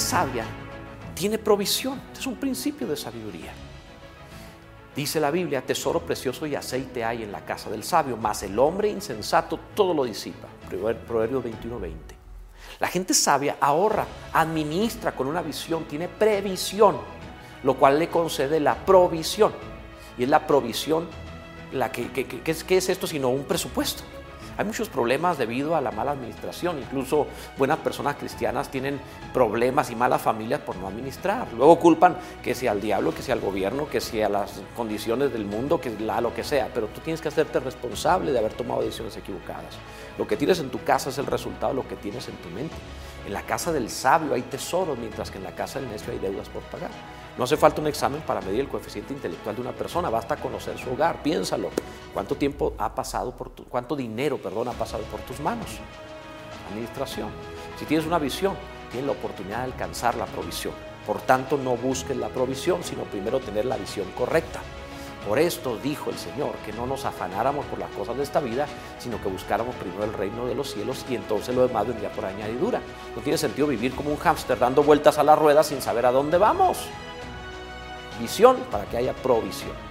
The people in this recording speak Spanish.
sabia tiene provisión. Es un principio de sabiduría. Dice la Biblia, tesoro precioso y aceite hay en la casa del sabio, mas el hombre insensato todo lo disipa. Proverbios 21:20. La gente sabia ahorra, administra con una visión, tiene previsión, lo cual le concede la provisión. Y es la provisión, la que, es, ¿qué es esto sino un presupuesto? Hay muchos problemas debido a la mala administración. Incluso buenas personas cristianas tienen problemas y malas familias por no administrar. Luego culpan que sea al diablo, que sea al gobierno, que sea las condiciones del mundo, que la lo que sea. Pero tú tienes que hacerte responsable de haber tomado decisiones equivocadas. Lo que tienes en tu casa es el resultado de lo que tienes en tu mente. En la casa del sabio hay tesoros, mientras que en la casa del necio hay deudas por pagar. No hace falta un examen para medir el coeficiente intelectual de una persona, basta conocer su hogar, piénsalo. ¿Cuánto tiempo ha pasado por tu, cuánto dinero, perdón, ha pasado por tus manos? Administración. Si tienes una visión, tienes la oportunidad de alcanzar la provisión. Por tanto, no busques la provisión, sino primero tener la visión correcta. Por esto dijo el Señor, que no nos afanáramos por las cosas de esta vida, sino que buscáramos primero el reino de los cielos y entonces lo demás vendría por añadidura. No tiene sentido vivir como un hámster dando vueltas a la rueda sin saber a dónde vamos. Visión para que haya provisión.